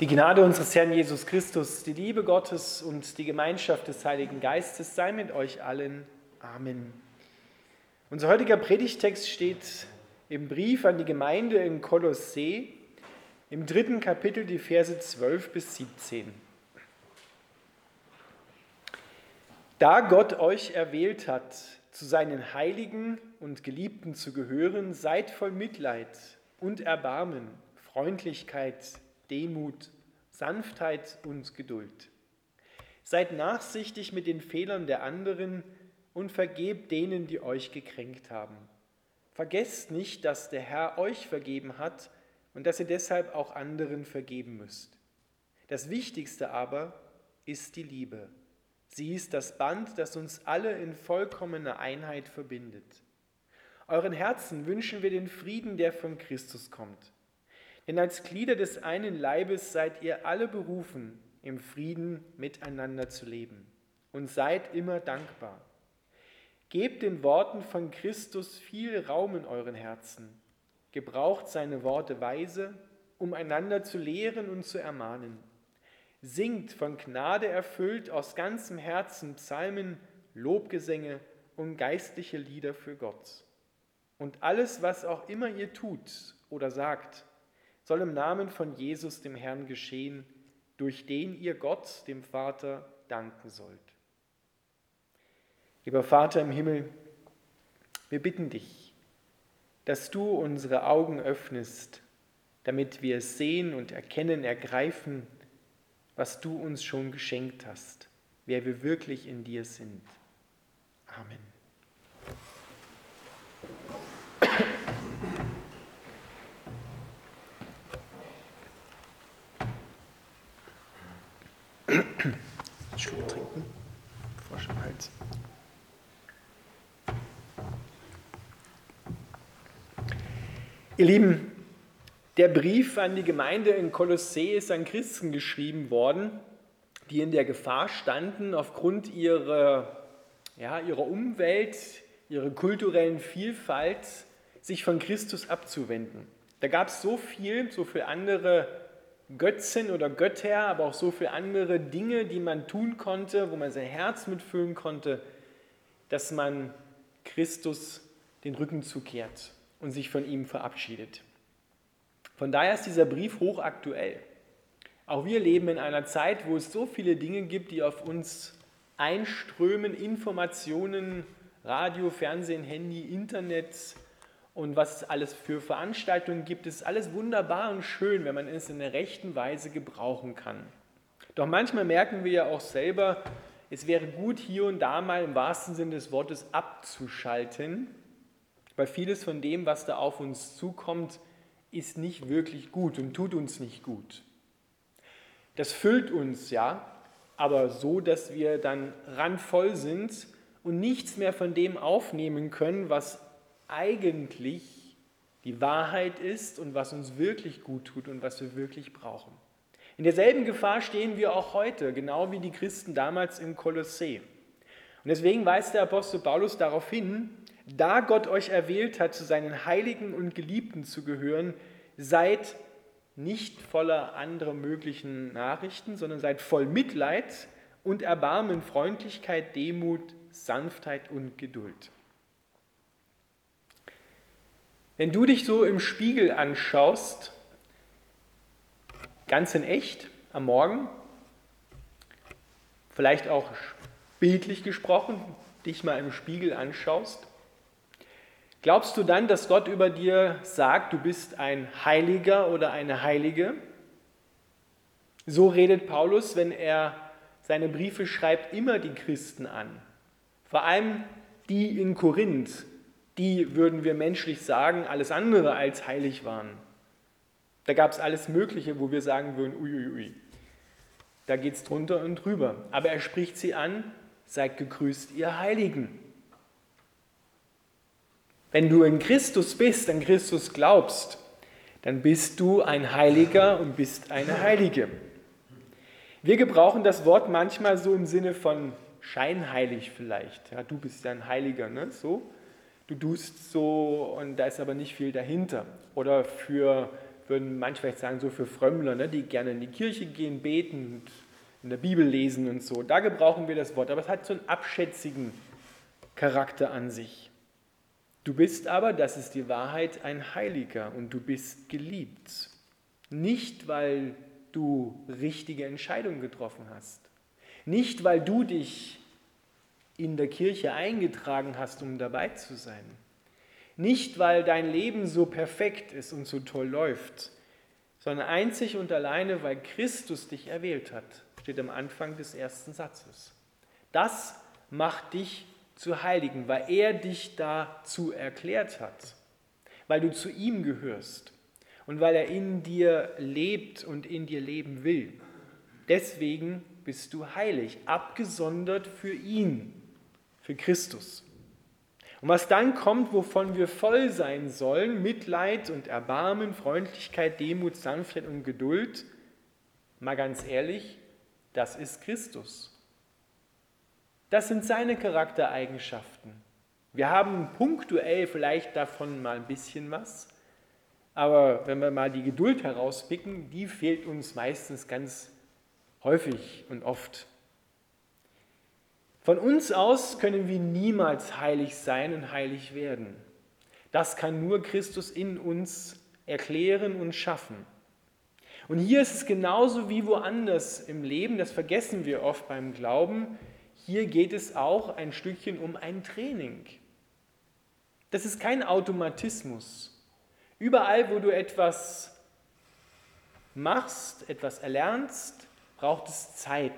Die Gnade unseres Herrn Jesus Christus, die Liebe Gottes und die Gemeinschaft des Heiligen Geistes sei mit euch allen. Amen. Unser heutiger Predigtext steht im Brief an die Gemeinde in Kolossee, im dritten Kapitel, die Verse 12 bis 17. Da Gott euch erwählt hat, zu seinen Heiligen und Geliebten zu gehören, seid voll Mitleid und Erbarmen, Freundlichkeit, Demut, Sanftheit und Geduld. Seid nachsichtig mit den Fehlern der anderen und vergebt denen, die euch gekränkt haben. Vergesst nicht, dass der Herr euch vergeben hat und dass ihr deshalb auch anderen vergeben müsst. Das Wichtigste aber ist die Liebe. Sie ist das Band, das uns alle in vollkommener Einheit verbindet. Euren Herzen wünschen wir den Frieden, der von Christus kommt. Denn als Glieder des einen Leibes seid ihr alle berufen, im Frieden miteinander zu leben. Und seid immer dankbar. Gebt den Worten von Christus viel Raum in euren Herzen. Gebraucht seine Worte weise, um einander zu lehren und zu ermahnen. Singt von Gnade erfüllt aus ganzem Herzen Psalmen, Lobgesänge und geistliche Lieder für Gott. Und alles, was auch immer ihr tut oder sagt, soll im Namen von Jesus, dem Herrn, geschehen, durch den ihr Gott, dem Vater, danken sollt. Lieber Vater im Himmel, wir bitten dich, dass du unsere Augen öffnest, damit wir sehen und erkennen, ergreifen, was du uns schon geschenkt hast, wer wir wirklich in dir sind. Amen. Ihr Lieben, der Brief an die Gemeinde in Kolossee ist an Christen geschrieben worden, die in der Gefahr standen, aufgrund ihrer, ja, ihrer Umwelt, ihrer kulturellen Vielfalt, sich von Christus abzuwenden. Da gab es so viel, so viele andere Götzen oder Götter, aber auch so viele andere Dinge, die man tun konnte, wo man sein Herz mitfüllen konnte, dass man Christus den Rücken zukehrt und sich von ihm verabschiedet. Von daher ist dieser Brief hochaktuell. Auch wir leben in einer Zeit, wo es so viele Dinge gibt, die auf uns einströmen, Informationen, Radio, Fernsehen, Handy, Internet, und was es alles für Veranstaltungen gibt, ist alles wunderbar und schön, wenn man es in der rechten Weise gebrauchen kann. Doch manchmal merken wir ja auch selber, es wäre gut, hier und da mal im wahrsten Sinne des Wortes abzuschalten, weil vieles von dem, was da auf uns zukommt, ist nicht wirklich gut und tut uns nicht gut. Das füllt uns ja, aber so, dass wir dann randvoll sind und nichts mehr von dem aufnehmen können, was eigentlich die Wahrheit ist und was uns wirklich gut tut und was wir wirklich brauchen. In derselben Gefahr stehen wir auch heute, genau wie die Christen damals im Kolossee. Und deswegen weist der Apostel Paulus darauf hin, da Gott euch erwählt hat, zu seinen Heiligen und Geliebten zu gehören, seid nicht voller anderer möglichen Nachrichten, sondern seid voll Mitleid und Erbarmen, Freundlichkeit, Demut, Sanftheit und Geduld. Wenn du dich so im Spiegel anschaust, ganz in echt, am Morgen, vielleicht auch bildlich gesprochen, dich mal im Spiegel anschaust, glaubst du dann, dass Gott über dir sagt, du bist ein Heiliger oder eine Heilige? So redet Paulus, wenn er seine Briefe schreibt, immer die Christen an. Vor allem die in Korinth, die, würden wir menschlich sagen, alles andere als heilig waren. Da gab es alles Mögliche, wo wir sagen würden, uiuiui, ui, ui. da geht es drunter und drüber. Aber er spricht sie an, seid gegrüßt, ihr Heiligen. Wenn du in Christus bist, an Christus glaubst, dann bist du ein Heiliger und bist eine Heilige. Wir gebrauchen das Wort manchmal so im Sinne von scheinheilig vielleicht. Ja, du bist ja ein Heiliger, ne? so du tust so und da ist aber nicht viel dahinter. Oder für würden manche vielleicht sagen, so für Frömmler, ne, die gerne in die Kirche gehen, beten und in der Bibel lesen und so. Da gebrauchen wir das Wort, aber es hat so einen abschätzigen Charakter an sich. Du bist aber, das ist die Wahrheit, ein Heiliger und du bist geliebt. Nicht, weil du richtige Entscheidungen getroffen hast. Nicht, weil du dich in der Kirche eingetragen hast, um dabei zu sein. Nicht, weil dein Leben so perfekt ist und so toll läuft, sondern einzig und alleine, weil Christus dich erwählt hat, steht am Anfang des ersten Satzes. Das macht dich zu Heiligen, weil er dich dazu erklärt hat, weil du zu ihm gehörst und weil er in dir lebt und in dir leben will. Deswegen bist du heilig, abgesondert für ihn, für Christus. Und was dann kommt, wovon wir voll sein sollen, Mitleid und Erbarmen, Freundlichkeit, Demut, Sanftheit und Geduld, mal ganz ehrlich, das ist Christus. Das sind seine Charaktereigenschaften. Wir haben punktuell vielleicht davon mal ein bisschen was, aber wenn wir mal die Geduld herauspicken, die fehlt uns meistens ganz häufig und oft. Von uns aus können wir niemals heilig sein und heilig werden. Das kann nur Christus in uns erklären und schaffen. Und hier ist es genauso wie woanders im Leben, das vergessen wir oft beim Glauben, hier geht es auch ein Stückchen um ein Training. Das ist kein Automatismus. Überall, wo du etwas machst, etwas erlernst, braucht es Zeit,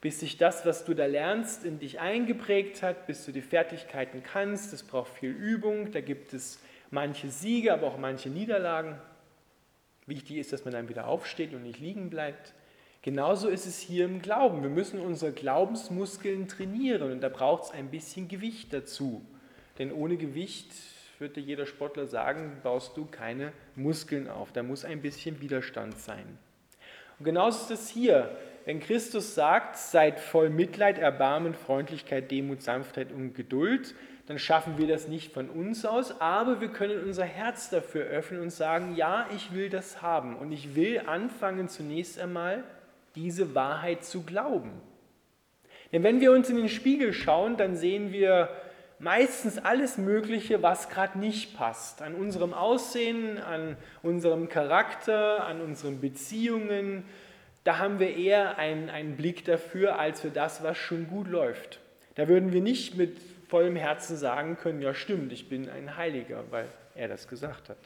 bis sich das, was du da lernst, in dich eingeprägt hat, bis du die Fertigkeiten kannst. Es braucht viel Übung, da gibt es manche Siege, aber auch manche Niederlagen. Wichtig ist, dass man dann wieder aufsteht und nicht liegen bleibt. Genauso ist es hier im Glauben. Wir müssen unsere Glaubensmuskeln trainieren und da braucht es ein bisschen Gewicht dazu. Denn ohne Gewicht würde jeder Sportler sagen, baust du keine Muskeln auf. Da muss ein bisschen Widerstand sein. Und genauso ist es hier. Wenn Christus sagt, seid voll Mitleid, Erbarmen, Freundlichkeit, Demut, Sanftheit und Geduld, dann schaffen wir das nicht von uns aus, aber wir können unser Herz dafür öffnen und sagen, ja, ich will das haben und ich will anfangen zunächst einmal diese Wahrheit zu glauben. Denn wenn wir uns in den Spiegel schauen, dann sehen wir meistens alles Mögliche, was gerade nicht passt. An unserem Aussehen, an unserem Charakter, an unseren Beziehungen. Da haben wir eher einen, einen Blick dafür, als für das, was schon gut läuft. Da würden wir nicht mit vollem Herzen sagen können, ja stimmt, ich bin ein Heiliger, weil er das gesagt hat.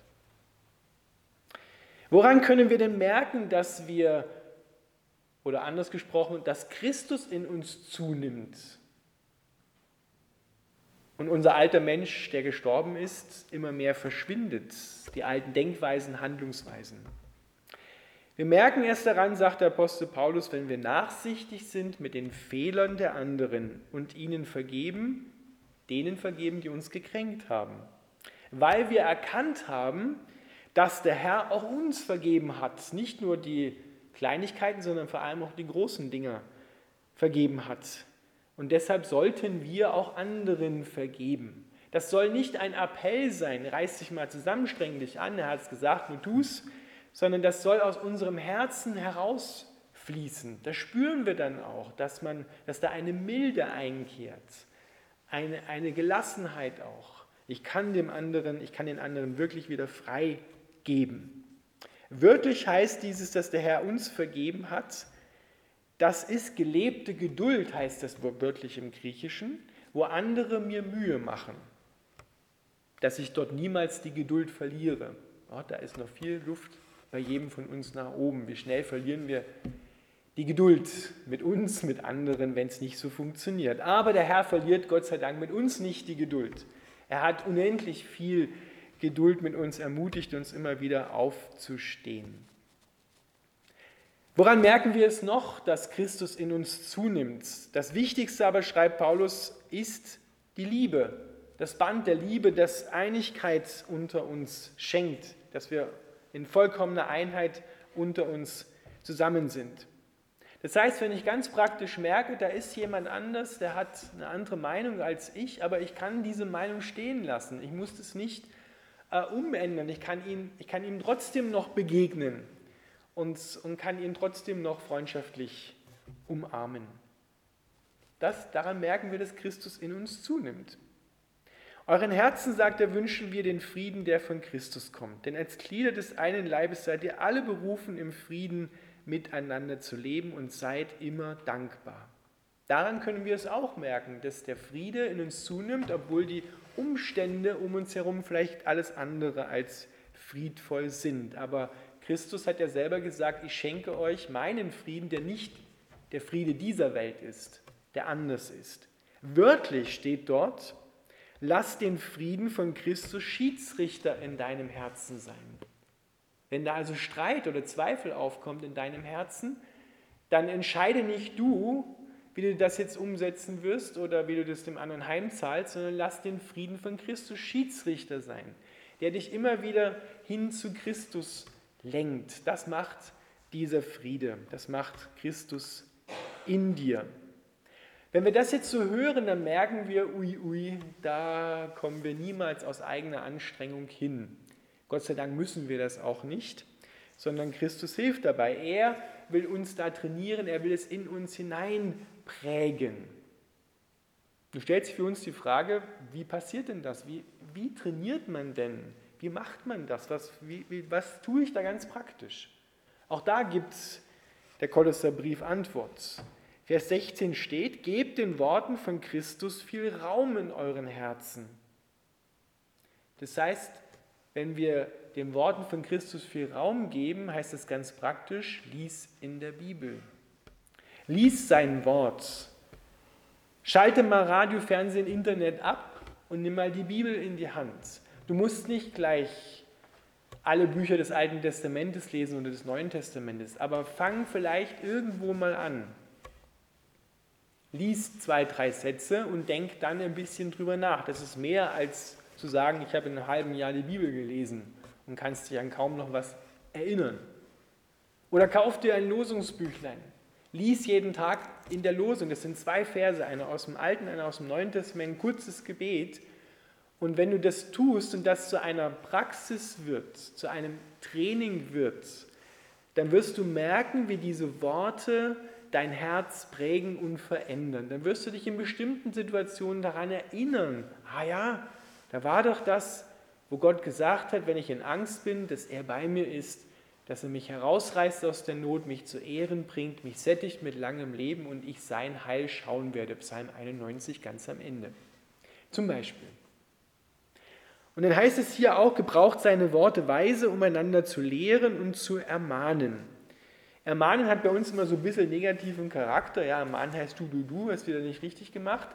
Woran können wir denn merken, dass wir, oder anders gesprochen, dass Christus in uns zunimmt? und unser alter Mensch, der gestorben ist, immer mehr verschwindet, die alten Denkweisen, Handlungsweisen. Wir merken erst daran, sagt der Apostel Paulus, wenn wir nachsichtig sind mit den Fehlern der anderen und ihnen vergeben, denen vergeben, die uns gekränkt haben. Weil wir erkannt haben, dass der Herr auch uns vergeben hat, nicht nur die Kleinigkeiten, sondern vor allem auch die großen Dinge vergeben hat. Und deshalb sollten wir auch anderen vergeben. Das soll nicht ein Appell sein, reiß dich mal zusammen, streng dich an, er hat es gesagt, nur tu's, sondern das soll aus unserem Herzen herausfließen. Das spüren wir dann auch, dass, man, dass da eine Milde einkehrt, eine, eine Gelassenheit auch. Ich kann dem anderen, ich kann den anderen wirklich wieder frei geben. Wörtlich heißt dieses, dass der Herr uns vergeben hat, das ist gelebte Geduld, heißt das wörtlich im Griechischen, wo andere mir Mühe machen, dass ich dort niemals die Geduld verliere. Oh, da ist noch viel Luft bei jedem von uns nach oben. Wie schnell verlieren wir die Geduld mit uns, mit anderen, wenn es nicht so funktioniert. Aber der Herr verliert Gott sei Dank mit uns nicht die Geduld. Er hat unendlich viel Geduld mit uns, ermutigt uns immer wieder aufzustehen. Woran merken wir es noch, dass Christus in uns zunimmt? Das Wichtigste aber, schreibt Paulus, ist die Liebe. Das Band der Liebe, das Einigkeit unter uns schenkt, dass wir in vollkommener Einheit unter uns zusammen sind. Das heißt, wenn ich ganz praktisch merke, da ist jemand anders, der hat eine andere Meinung als ich, aber ich kann diese Meinung stehen lassen. Ich muss es nicht äh, umändern. Ich kann, ihn, ich kann ihm trotzdem noch begegnen und, und kann ihn trotzdem noch freundschaftlich umarmen. Das, daran merken wir, dass Christus in uns zunimmt. Euren Herzen, sagt er, wünschen wir den Frieden, der von Christus kommt. Denn als Glieder des einen Leibes seid ihr alle berufen, im Frieden miteinander zu leben und seid immer dankbar. Daran können wir es auch merken, dass der Friede in uns zunimmt, obwohl die Umstände um uns herum vielleicht alles andere als friedvoll sind. Aber Christus hat ja selber gesagt, ich schenke euch meinen Frieden, der nicht der Friede dieser Welt ist, der anders ist. Wörtlich steht dort, lass den Frieden von Christus Schiedsrichter in deinem Herzen sein. Wenn da also Streit oder Zweifel aufkommt in deinem Herzen, dann entscheide nicht du, wie du das jetzt umsetzen wirst oder wie du das dem anderen heimzahlst, sondern lass den Frieden von Christus Schiedsrichter sein, der dich immer wieder hin zu Christus lenkt. Das macht dieser Friede, das macht Christus in dir. Wenn wir das jetzt so hören, dann merken wir, ui, ui, da kommen wir niemals aus eigener Anstrengung hin. Gott sei Dank müssen wir das auch nicht, sondern Christus hilft dabei. Er will uns da trainieren, er will es in uns hinein prägen. Du stellst für uns die Frage, wie passiert denn das? Wie, wie trainiert man denn? Wie macht man das? Was, wie, wie, was tue ich da ganz praktisch? Auch da gibt der Kolosserbrief Antwort. Vers 16 steht, gebt den Worten von Christus viel Raum in euren Herzen. Das heißt, wenn wir den Worten von Christus viel Raum geben, heißt das ganz praktisch, lies in der Bibel. Lies sein Wort. Schalte mal Radio, Fernsehen, Internet ab und nimm mal die Bibel in die Hand. Du musst nicht gleich alle Bücher des Alten Testamentes lesen oder des Neuen Testamentes, aber fang vielleicht irgendwo mal an. Lies zwei, drei Sätze und denk dann ein bisschen drüber nach. Das ist mehr als zu sagen, ich habe in einem halben Jahr die Bibel gelesen und kannst dich an kaum noch was erinnern. Oder kauf dir ein Losungsbüchlein lies jeden Tag in der Losung. Das sind zwei Verse, einer aus dem Alten, einer aus dem Neuen Testament, ein kurzes Gebet. Und wenn du das tust und das zu einer Praxis wird, zu einem Training wird, dann wirst du merken, wie diese Worte dein Herz prägen und verändern. Dann wirst du dich in bestimmten Situationen daran erinnern, ah ja, da war doch das, wo Gott gesagt hat, wenn ich in Angst bin, dass er bei mir ist dass er mich herausreißt aus der Not, mich zu Ehren bringt, mich sättigt mit langem Leben und ich sein Heil schauen werde. Psalm 91 ganz am Ende. Zum Beispiel. Und dann heißt es hier auch, gebraucht seine Worte weise, um einander zu lehren und zu ermahnen. Ermahnen hat bei uns immer so ein bisschen negativen Charakter. Ja, ermahnen heißt du, du, du, hast wieder nicht richtig gemacht.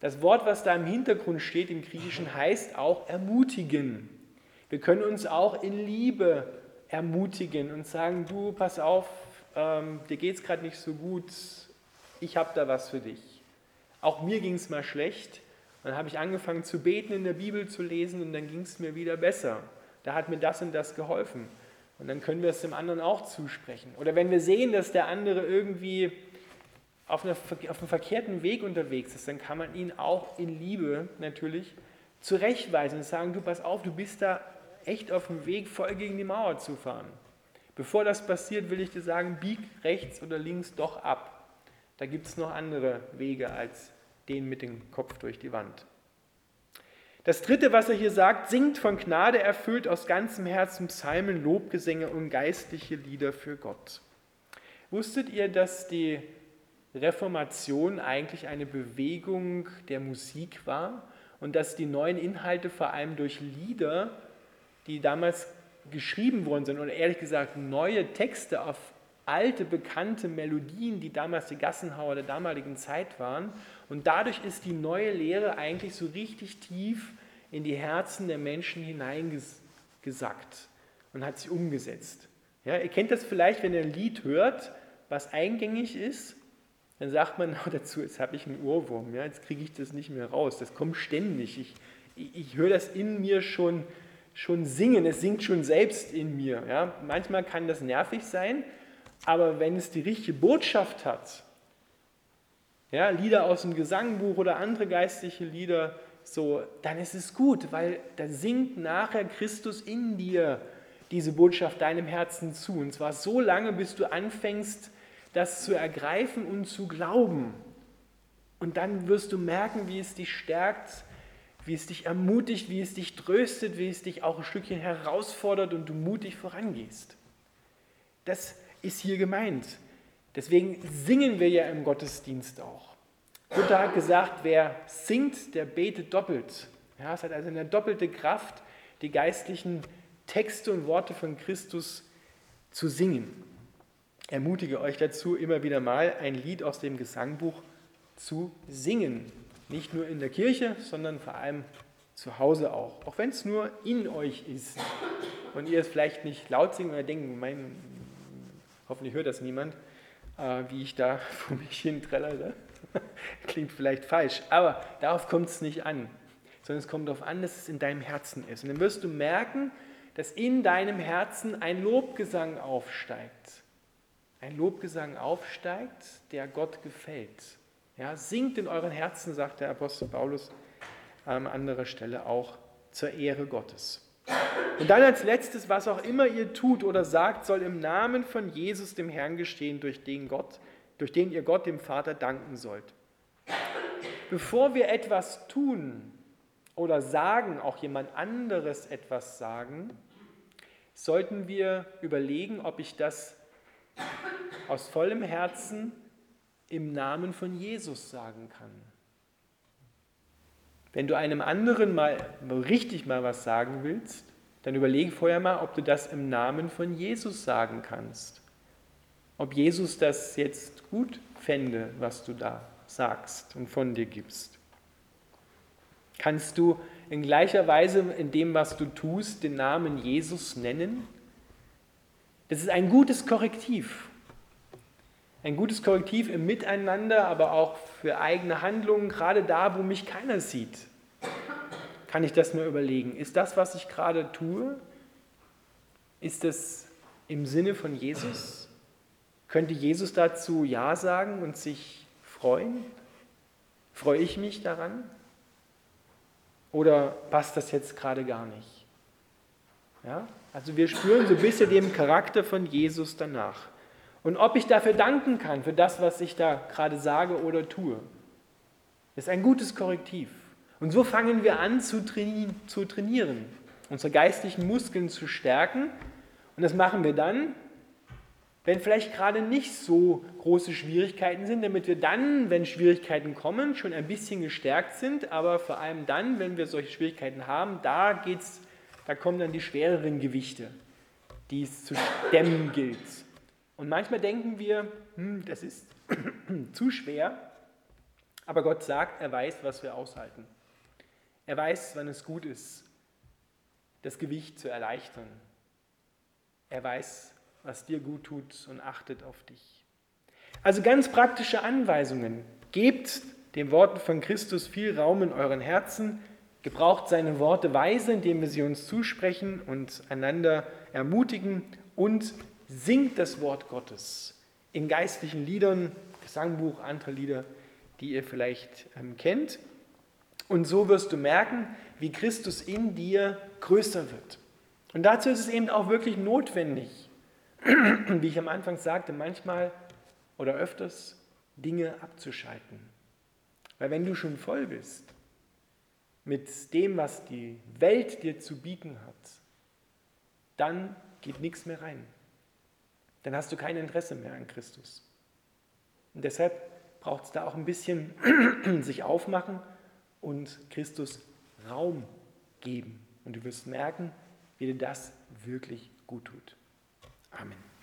Das Wort, was da im Hintergrund steht im Griechischen, heißt auch ermutigen. Wir können uns auch in Liebe ermutigen und sagen, du, pass auf, ähm, dir geht es gerade nicht so gut, ich habe da was für dich. Auch mir ging es mal schlecht. Dann habe ich angefangen zu beten, in der Bibel zu lesen und dann ging es mir wieder besser. Da hat mir das und das geholfen. Und dann können wir es dem anderen auch zusprechen. Oder wenn wir sehen, dass der andere irgendwie auf, einer, auf einem verkehrten Weg unterwegs ist, dann kann man ihn auch in Liebe natürlich zurechtweisen und sagen, du pass auf, du bist da echt auf dem Weg, voll gegen die Mauer zu fahren. Bevor das passiert, will ich dir sagen, bieg rechts oder links doch ab. Da gibt es noch andere Wege als den mit dem Kopf durch die Wand. Das dritte, was er hier sagt, singt von Gnade erfüllt aus ganzem Herzen Psalmen, Lobgesänge und geistliche Lieder für Gott. Wusstet ihr, dass die Reformation eigentlich eine Bewegung der Musik war und dass die neuen Inhalte vor allem durch Lieder die damals geschrieben worden sind, oder ehrlich gesagt neue Texte auf alte, bekannte Melodien, die damals die Gassenhauer der damaligen Zeit waren. Und dadurch ist die neue Lehre eigentlich so richtig tief in die Herzen der Menschen hineingesackt und hat sie umgesetzt. Ja, ihr kennt das vielleicht, wenn ihr ein Lied hört, was eingängig ist, dann sagt man dazu, jetzt habe ich einen Ohrwurm, ja, jetzt kriege ich das nicht mehr raus, das kommt ständig. Ich, ich, ich höre das in mir schon schon singen, es singt schon selbst in mir. Ja? Manchmal kann das nervig sein, aber wenn es die richtige Botschaft hat, ja, Lieder aus dem Gesangbuch oder andere geistliche Lieder, so, dann ist es gut, weil da singt nachher Christus in dir diese Botschaft deinem Herzen zu. Und zwar so lange, bis du anfängst, das zu ergreifen und zu glauben. Und dann wirst du merken, wie es dich stärkt, wie es dich ermutigt, wie es dich tröstet, wie es dich auch ein Stückchen herausfordert und du mutig vorangehst. Das ist hier gemeint. Deswegen singen wir ja im Gottesdienst auch. Luther hat gesagt, wer singt, der betet doppelt. Ja, es hat also eine doppelte Kraft, die geistlichen Texte und Worte von Christus zu singen. Ermutige euch dazu, immer wieder mal ein Lied aus dem Gesangbuch zu singen. Nicht nur in der Kirche, sondern vor allem zu Hause auch. Auch wenn es nur in euch ist und ihr es vielleicht nicht laut singen oder denken, mein, hoffentlich hört das niemand, äh, wie ich da vor mich hin trällere. Klingt vielleicht falsch, aber darauf kommt es nicht an, sondern es kommt darauf an, dass es in deinem Herzen ist. Und dann wirst du merken, dass in deinem Herzen ein Lobgesang aufsteigt. Ein Lobgesang aufsteigt, der Gott gefällt. Ja, singt in euren Herzen, sagt der Apostel Paulus an anderer Stelle auch zur Ehre Gottes. Und dann als letztes, was auch immer ihr tut oder sagt, soll im Namen von Jesus dem Herrn gestehen, durch den, Gott, durch den ihr Gott dem Vater danken sollt. Bevor wir etwas tun oder sagen, auch jemand anderes etwas sagen, sollten wir überlegen, ob ich das aus vollem Herzen im Namen von Jesus sagen kann. Wenn du einem anderen mal richtig mal was sagen willst, dann überlege vorher mal, ob du das im Namen von Jesus sagen kannst. Ob Jesus das jetzt gut fände, was du da sagst und von dir gibst. Kannst du in gleicher Weise in dem, was du tust, den Namen Jesus nennen? Das ist ein gutes Korrektiv. Ein gutes Korrektiv im Miteinander, aber auch für eigene Handlungen, gerade da, wo mich keiner sieht. Kann ich das mir überlegen? Ist das, was ich gerade tue, ist das im Sinne von Jesus? Könnte Jesus dazu Ja sagen und sich freuen? Freue ich mich daran? Oder passt das jetzt gerade gar nicht? Ja? Also wir spüren so ein bisschen den Charakter von Jesus danach. Und ob ich dafür danken kann, für das, was ich da gerade sage oder tue, ist ein gutes Korrektiv. Und so fangen wir an zu trainieren, unsere geistlichen Muskeln zu stärken. Und das machen wir dann, wenn vielleicht gerade nicht so große Schwierigkeiten sind, damit wir dann, wenn Schwierigkeiten kommen, schon ein bisschen gestärkt sind, aber vor allem dann, wenn wir solche Schwierigkeiten haben, da geht's, da kommen dann die schwereren Gewichte, die es zu stemmen gilt. Und manchmal denken wir, hm, das ist zu schwer, aber Gott sagt, er weiß, was wir aushalten. Er weiß, wann es gut ist, das Gewicht zu erleichtern. Er weiß, was dir gut tut und achtet auf dich. Also ganz praktische Anweisungen. Gebt den Worten von Christus viel Raum in euren Herzen, gebraucht seine Worte weise, indem wir sie uns zusprechen und einander ermutigen und singt das Wort Gottes in geistlichen Liedern, Gesangbuch, andere Lieder, die ihr vielleicht ähm, kennt. Und so wirst du merken, wie Christus in dir größer wird. Und dazu ist es eben auch wirklich notwendig, wie ich am Anfang sagte, manchmal oder öfters Dinge abzuschalten. Weil wenn du schon voll bist mit dem, was die Welt dir zu bieten hat, dann geht nichts mehr rein dann hast du kein Interesse mehr an Christus. Und deshalb braucht es da auch ein bisschen sich aufmachen und Christus Raum geben. Und du wirst merken, wie dir das wirklich gut tut. Amen.